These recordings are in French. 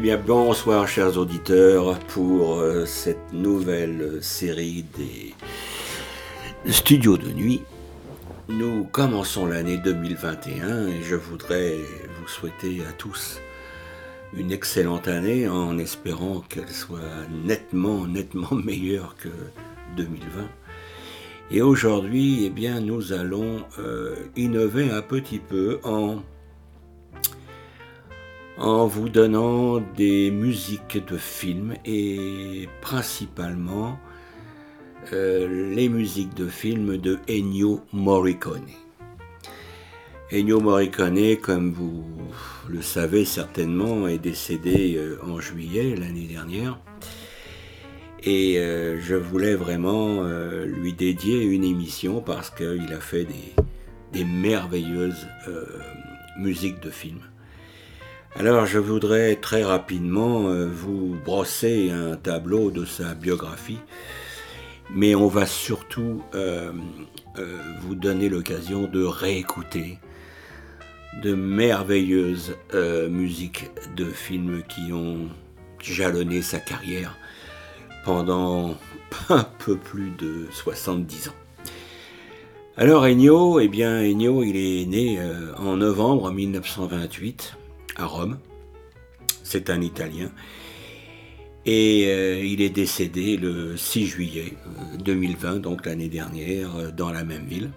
Eh bien, bonsoir chers auditeurs pour euh, cette nouvelle série des studios de nuit. Nous commençons l'année 2021 et je voudrais vous souhaiter à tous une excellente année en espérant qu'elle soit nettement, nettement meilleure que 2020. Et aujourd'hui, eh bien, nous allons euh, innover un petit peu en en vous donnant des musiques de films et principalement euh, les musiques de films de Ennio Morricone. Ennio Morricone, comme vous le savez certainement, est décédé euh, en juillet l'année dernière. Et euh, je voulais vraiment lui dédier une émission parce qu'il a fait des, des merveilleuses musiques de films. Alors je voudrais très rapidement euh, vous brosser un tableau de sa biographie, mais on va surtout euh, euh, vous donner l'occasion de réécouter de merveilleuses musiques de films qui ont jalonné sa carrière pendant un peu plus de 70 ans. Alors Ennio, eh bien Ennio, il est né en novembre 1928 à Rome. C'est un Italien. Et euh, il est décédé le 6 juillet 2020, euh, donc l'année dernière, euh, dans la même ville.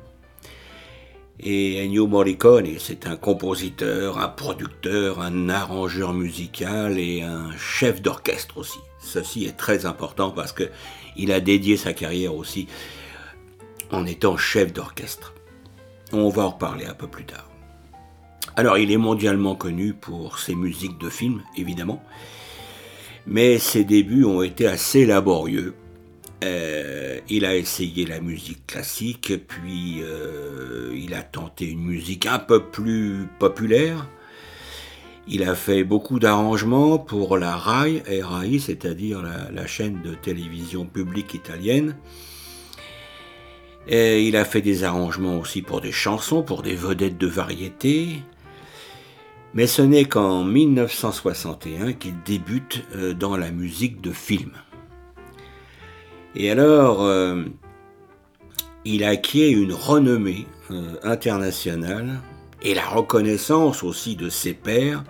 Et Ennio Morricone, c'est un compositeur, un producteur, un arrangeur musical et un chef d'orchestre aussi. Ceci est très important parce que il a dédié sa carrière aussi en étant chef d'orchestre. On va en reparler un peu plus tard. Alors, il est mondialement connu pour ses musiques de films, évidemment, mais ses débuts ont été assez laborieux. Euh, il a essayé la musique classique, puis euh, il a tenté une musique un peu plus populaire. Il a fait beaucoup d'arrangements pour la RAI, RAI c'est-à-dire la, chaîne de télévision publique italienne. Et il a fait des arrangements aussi pour des chansons, pour des vedettes de variété. Mais ce n'est qu'en 1961 qu'il débute euh, dans la musique de film. Et alors, euh, il acquiert une renommée euh, internationale et la reconnaissance aussi de ses pairs,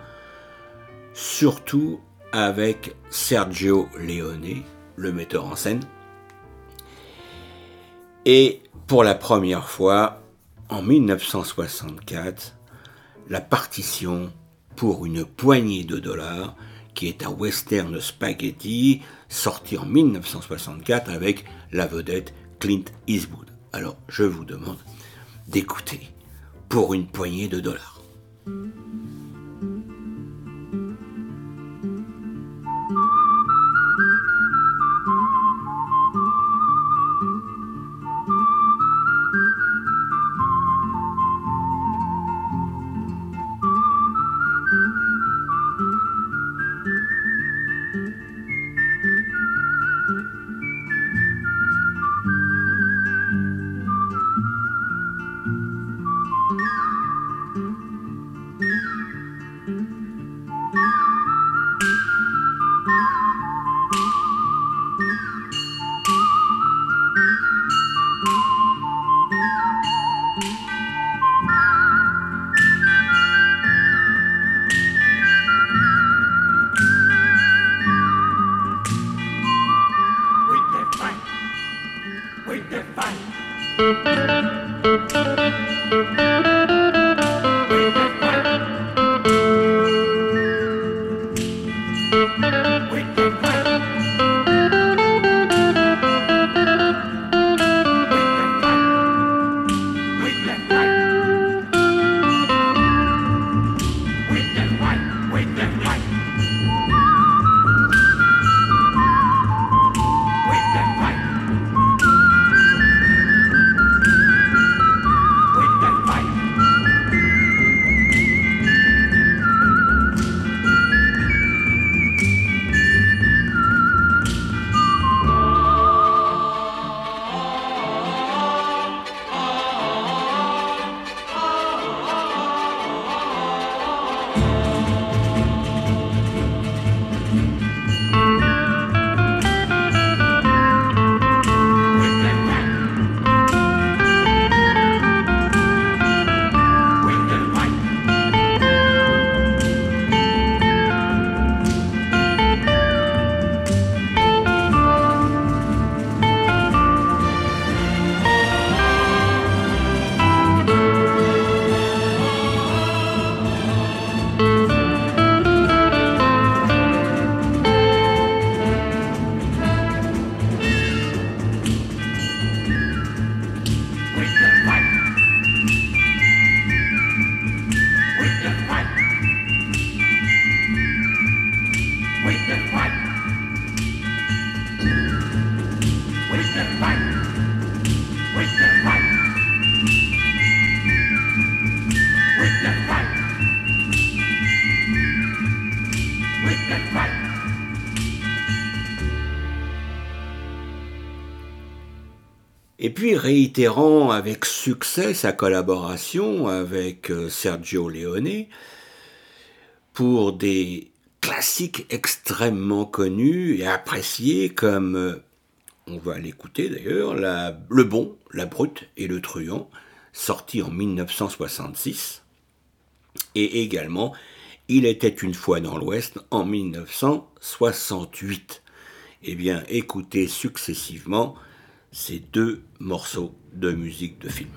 surtout avec Sergio Leone, le metteur en scène. Et pour la première fois, en 1964, la partition pour une poignée de dollars qui est un western spaghetti sorti en 1964 avec la vedette Clint Eastwood. Alors je vous demande d'écouter pour une poignée de dollars. Réitérant avec succès sa collaboration avec euh, Sergio Leone pour des classiques extrêmement connus et appréciés comme, euh, on va l'écouter d'ailleurs, Le Bon, La Brute et Le Truand, sorti en 1966, et également Il était une fois dans l'Ouest en 1968. Eh bien, écoutez successivement ces deux morceaux de musique de film.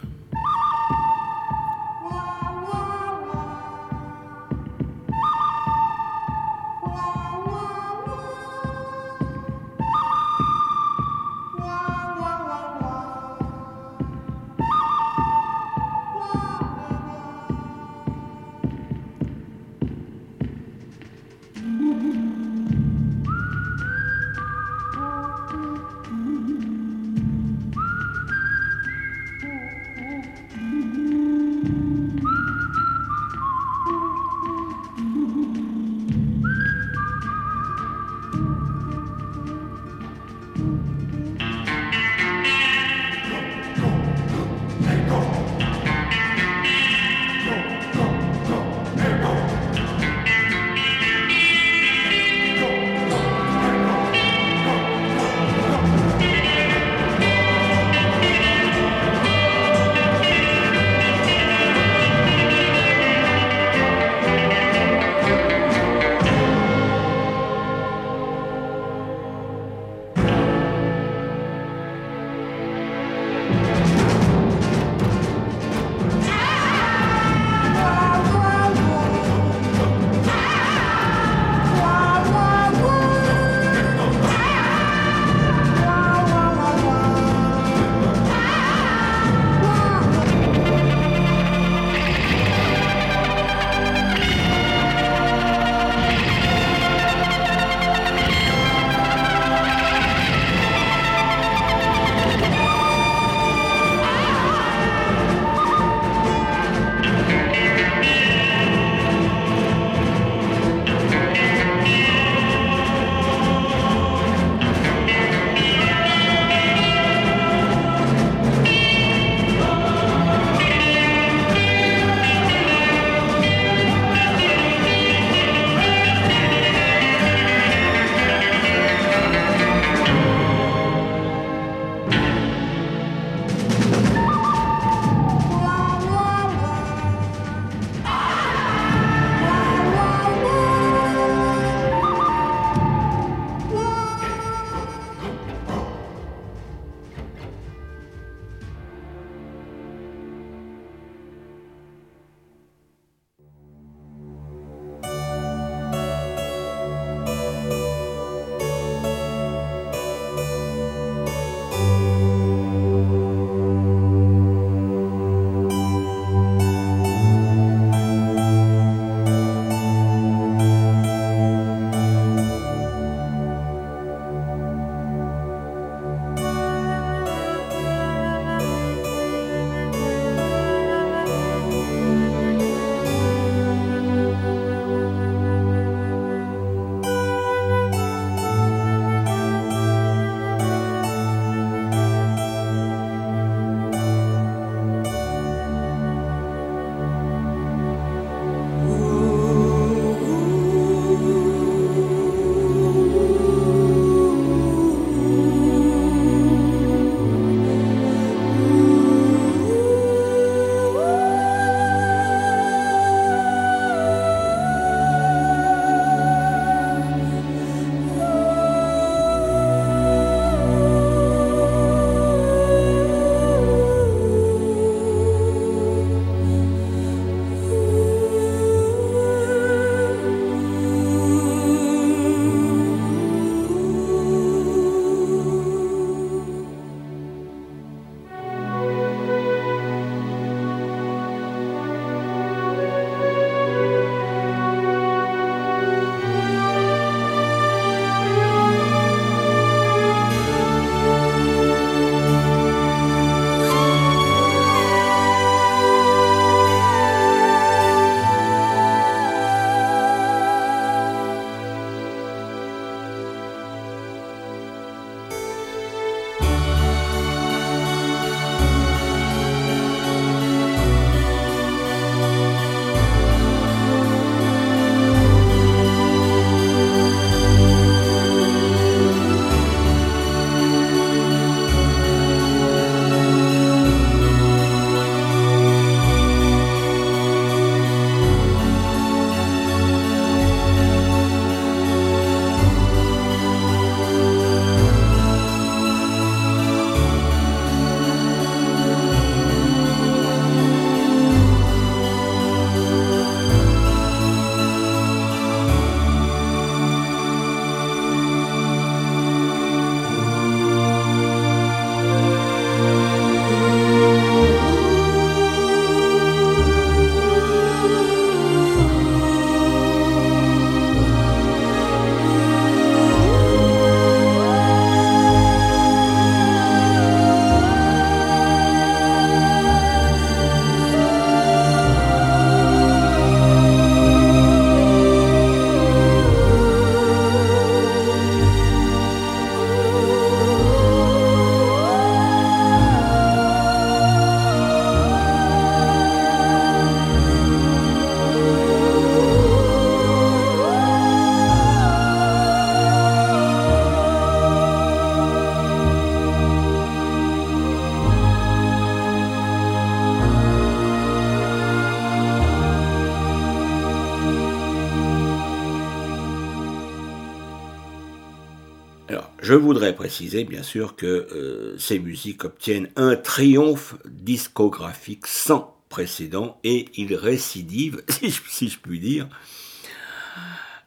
Je voudrais préciser bien sûr que euh, ces musiques obtiennent un triomphe discographique sans précédent et ils récidivent, si je, puis dire,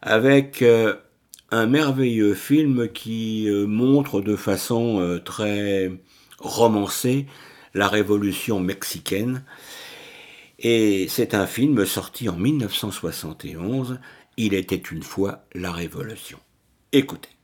avec euh, un merveilleux film qui euh, montre de façon très romancée la révolution mexicaine. Et c'est un film sorti en 1971. Il était une fois la révolution. Écoutez.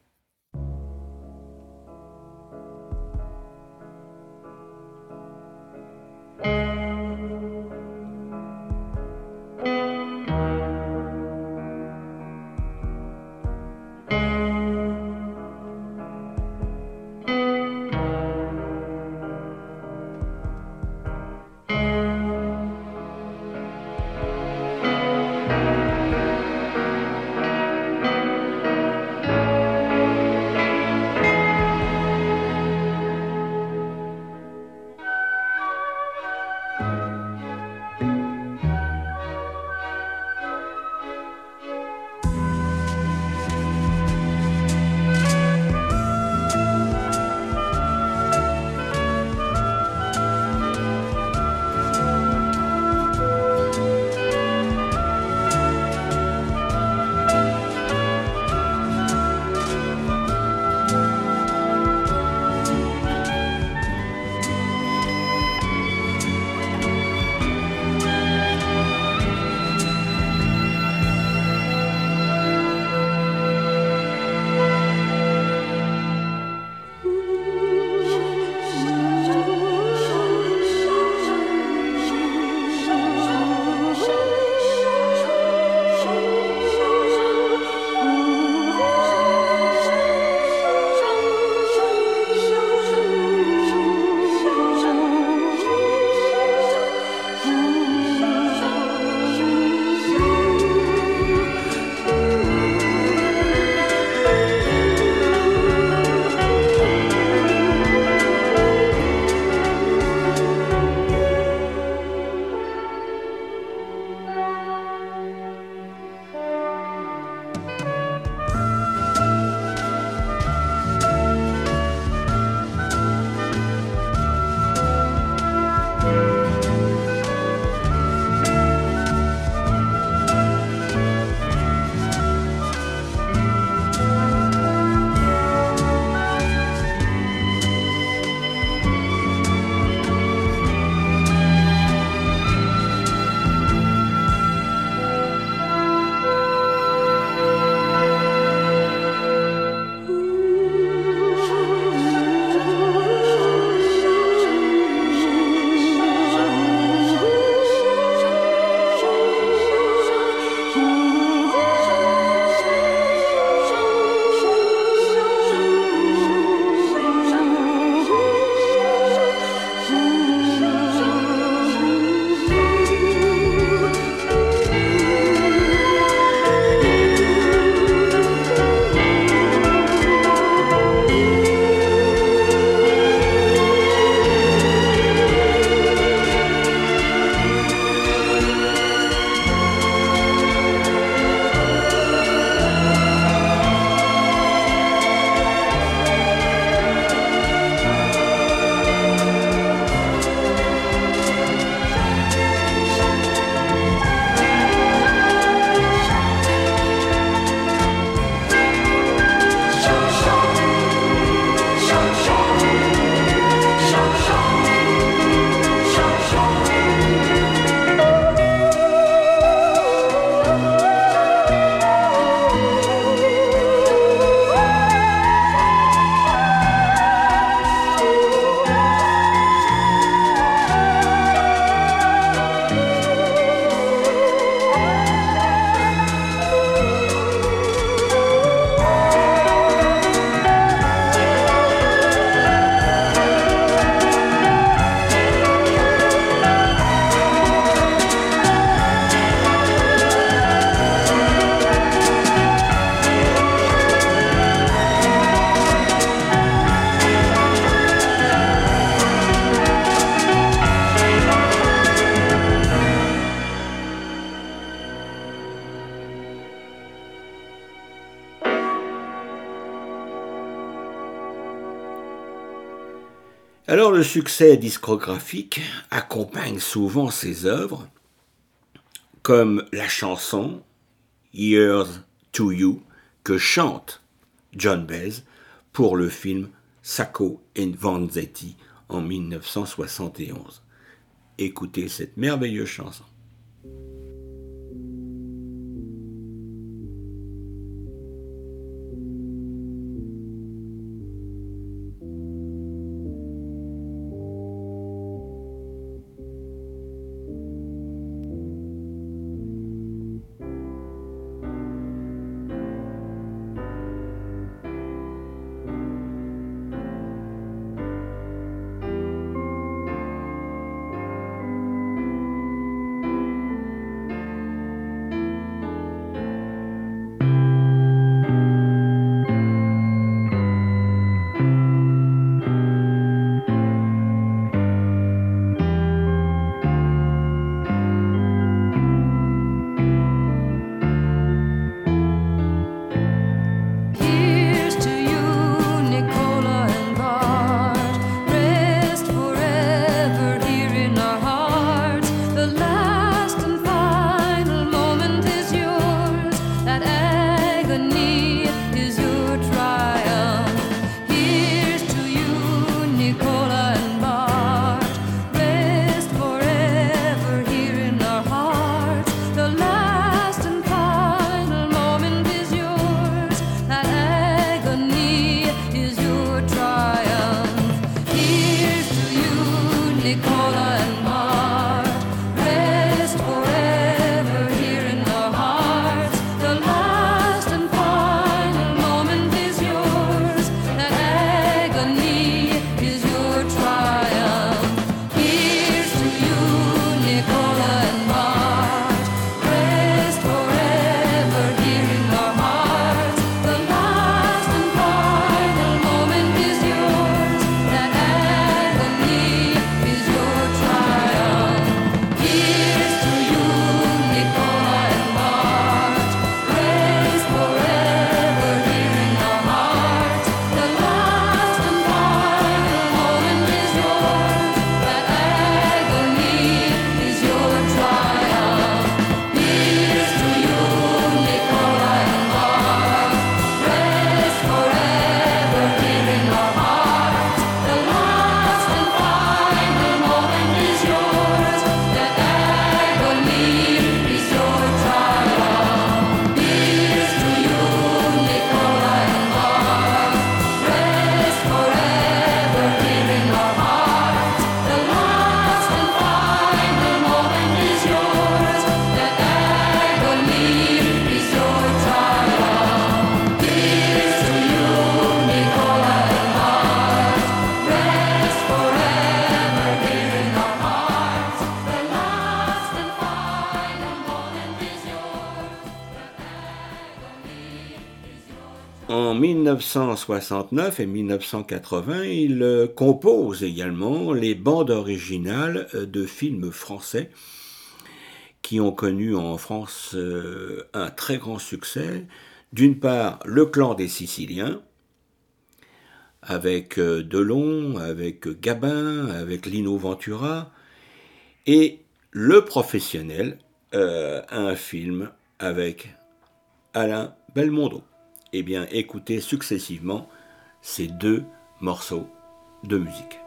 le succès discographique accompagne souvent ses œuvres, comme la chanson Years to You que chante John Baez pour le film Sacco and Vanzetti en 1971. Écoutez cette merveilleuse chanson. 1969 et 1980, il euh, compose également les bandes originales euh, de films français qui ont connu en France euh, un très grand succès. D'une part, Le clan des Siciliens, avec Delon, avec Gabin, avec Lino Ventura, et Le Professionnel, un film avec Alain Belmondo eh bien, écoutez successivement ces deux morceaux de musique.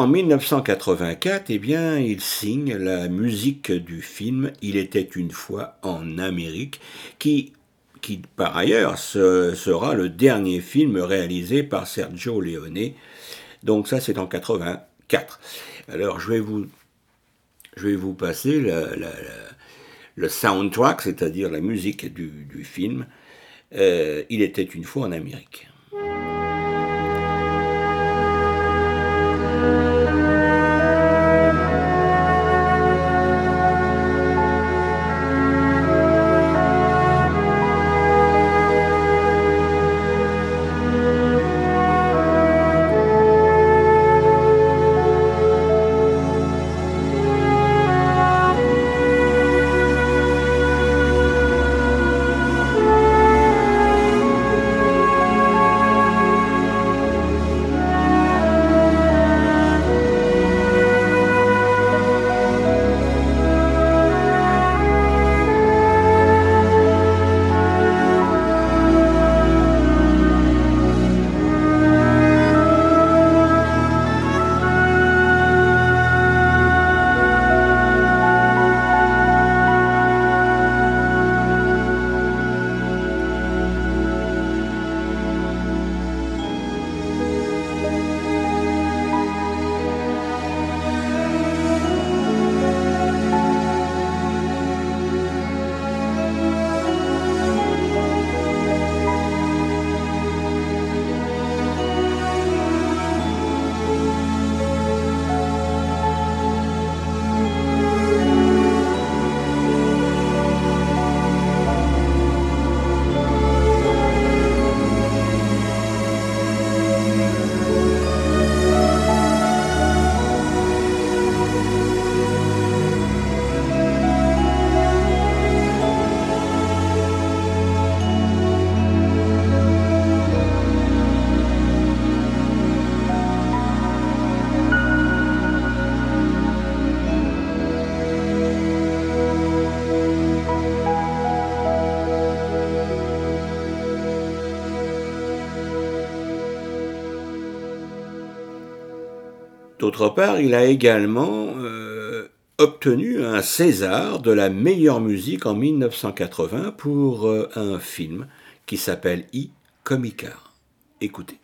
En 1984, eh bien, il signe la musique du film Il était une fois en Amérique, qui, qui par ailleurs sera le dernier film réalisé par Sergio Leone. Donc ça, c'est en 84. Alors je vais vous, je vais vous passer le soundtrack, c'est-à-dire la musique du, film. Euh, il était une fois en Amérique. D'autre part, il a également euh, obtenu un César de la meilleure musique en 1980 pour euh, un film qui s'appelle I Comicar. Écoutez.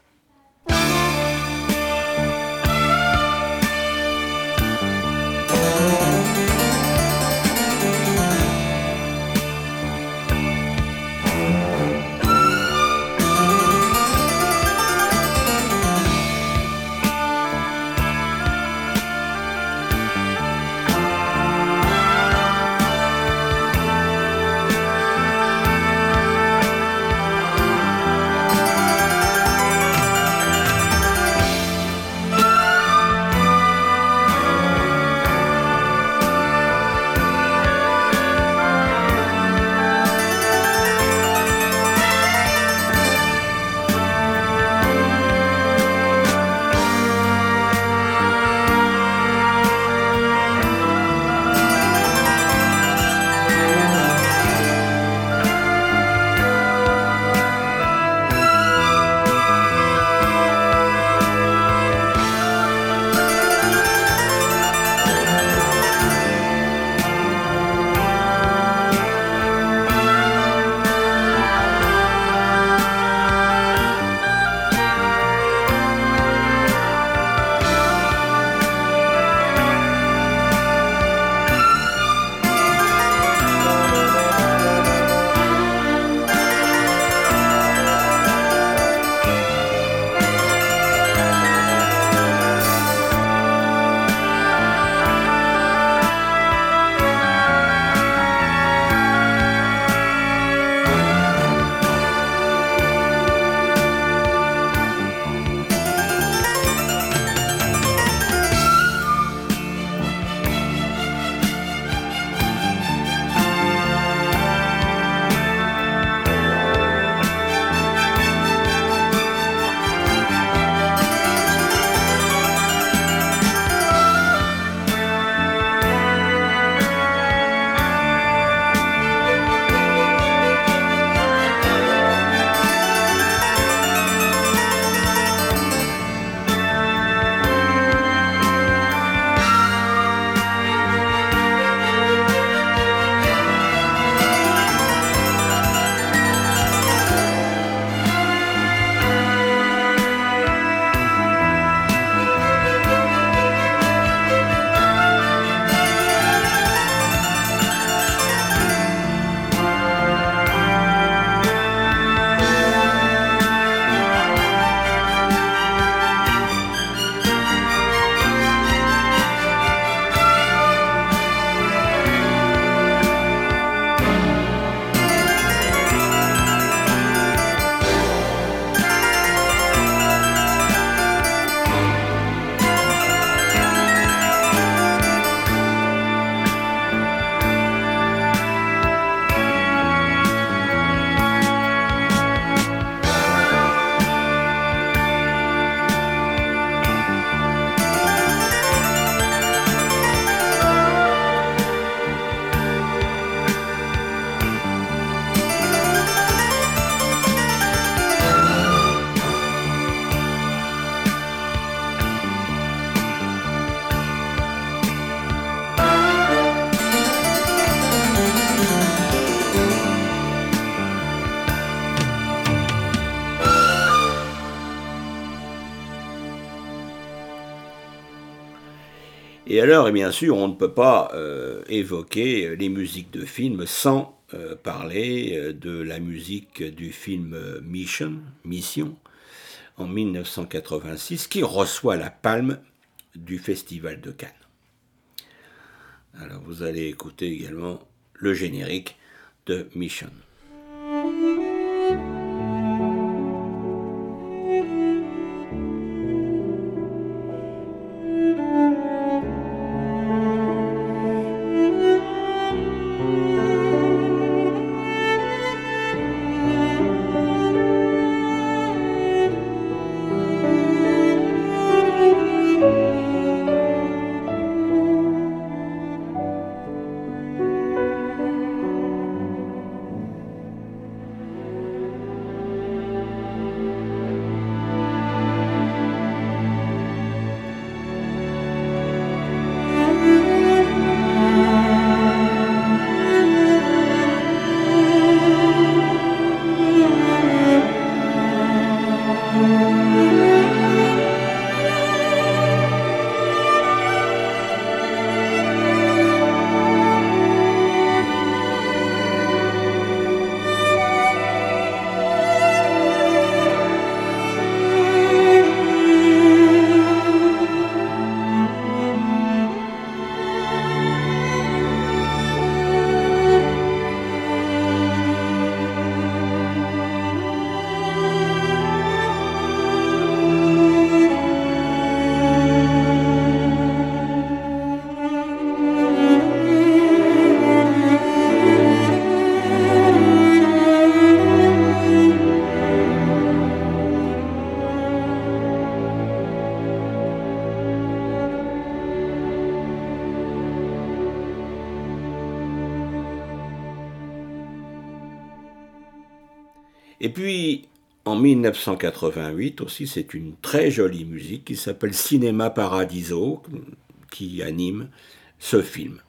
Et bien sûr, on ne peut pas euh, évoquer les musiques de films sans parler de la musique du film Mission, Mission, en 1986, qui reçoit la palme du Festival de Cannes. Alors vous allez écouter également le générique de Mission. 1988 aussi, c'est une très jolie musique qui s'appelle Cinéma Paradiso, qui anime ce film.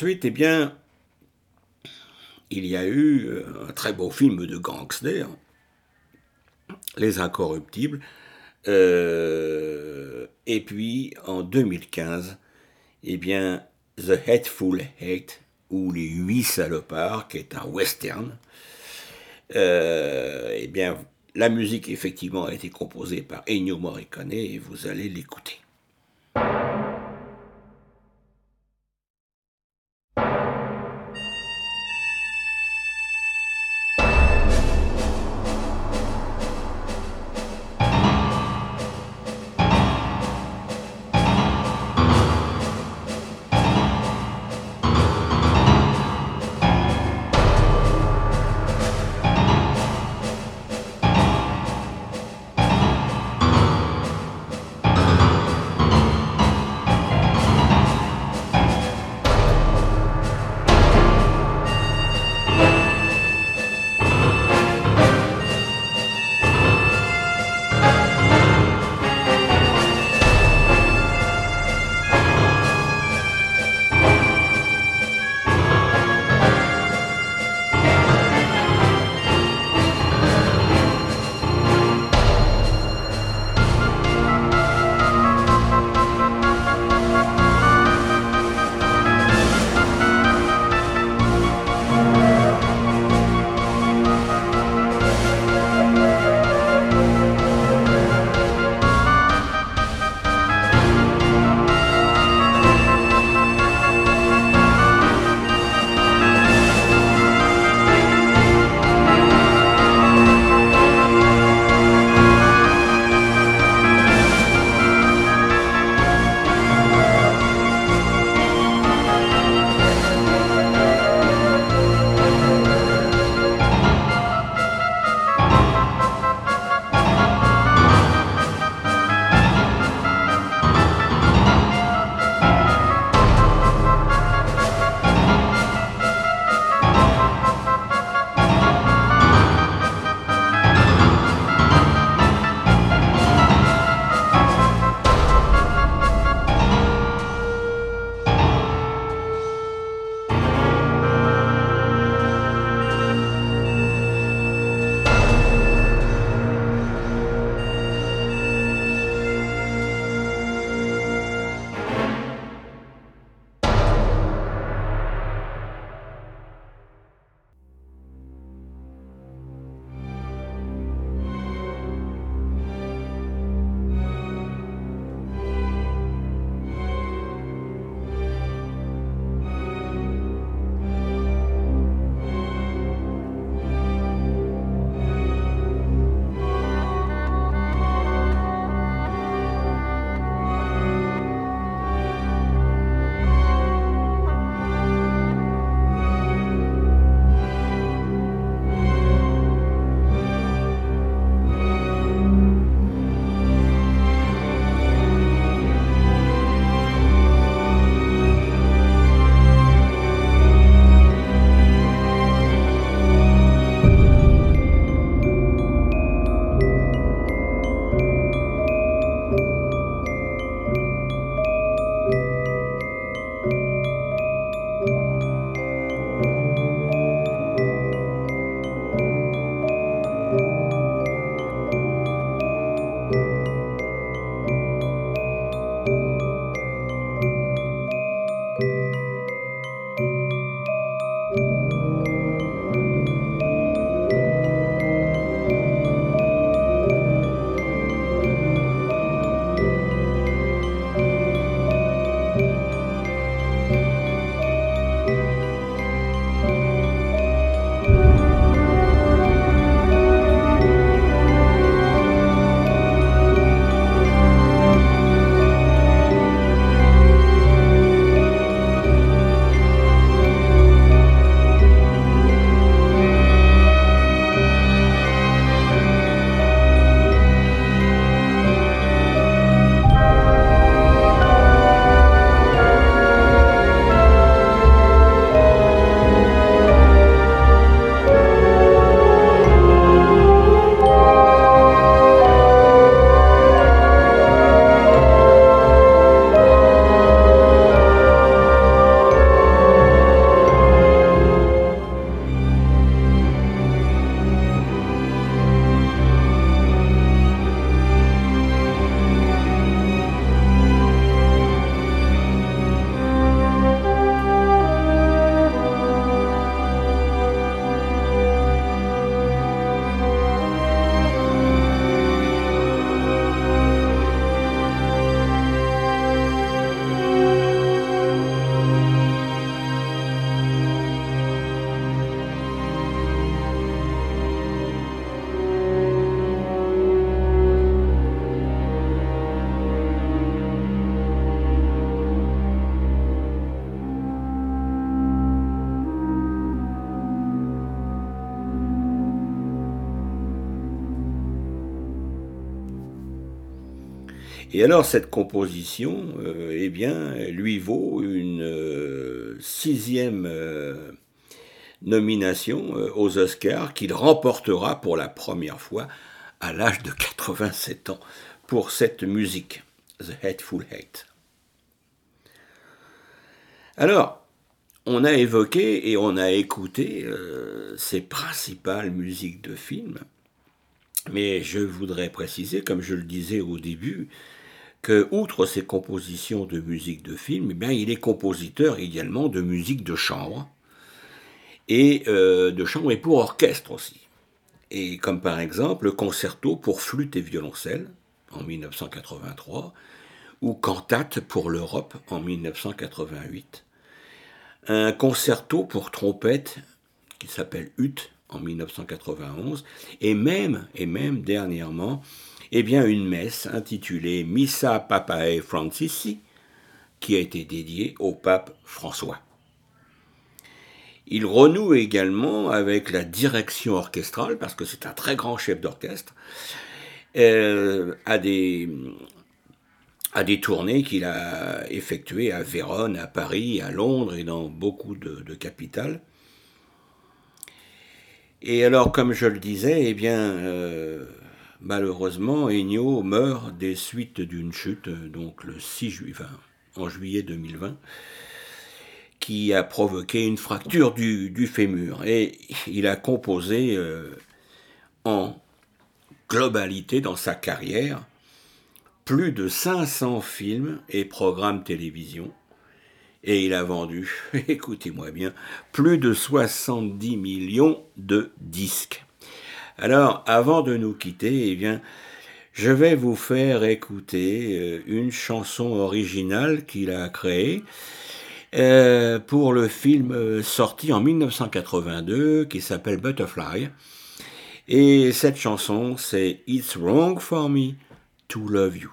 Ensuite, eh bien, il y a eu euh, un très beau film de gangster, Les Incorruptibles. Euh, et puis, en 2015, eh bien, The Hateful Hate, ou Les Huit Salopards, qui est un western. Euh, eh bien, la musique, effectivement, a été composée par Ennio Morricone et vous allez l'écouter. Et alors cette composition, euh, eh bien, lui vaut une euh, sixième euh, nomination aux Oscars qu'il remportera pour la première fois à l'âge de 87 ans pour cette musique, The Hateful Hate. Alors, on a évoqué et on a écouté ces principales musiques de films, mais je voudrais préciser, comme je le disais au début, que, outre ses compositions de musique de film, eh bien, il est compositeur également de musique de chambre, et euh, de chambre et pour orchestre aussi. Et comme par exemple le concerto pour flûte et violoncelle en 1983, ou cantate pour l'Europe en 1988, un concerto pour trompette qui s'appelle Ut en 1991, et même, et même dernièrement, eh bien, une messe intitulée Missa Papae Francisi, qui a été dédiée au pape François. Il renoue également avec la direction orchestrale, parce que c'est un très grand chef d'orchestre, euh, à, des, à des tournées qu'il a effectuées à Vérone, à Paris, à Londres et dans beaucoup de, capitales. Et alors, comme je le disais, eh bien, euh, Malheureusement, Ennio meurt des suites d'une chute, donc le 6 juillet, en juillet 2020, qui a provoqué une fracture du, fémur. Et il a composé euh, en globalité dans sa carrière plus de 500 films et programmes télévision. Et il a vendu, écoutez-moi bien, plus de 70 millions de disques. Alors, avant de nous quitter, eh je vais vous faire écouter euh, une chanson originale qu'il a créée euh, pour le film euh, sorti en 1982 qui s'appelle Butterfly. Et cette chanson, c'est It's Wrong for Me to Love You.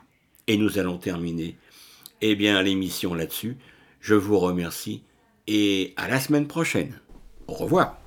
Et nous allons terminer eh bien, l'émission là-dessus. Je vous remercie et à la semaine prochaine. Au revoir.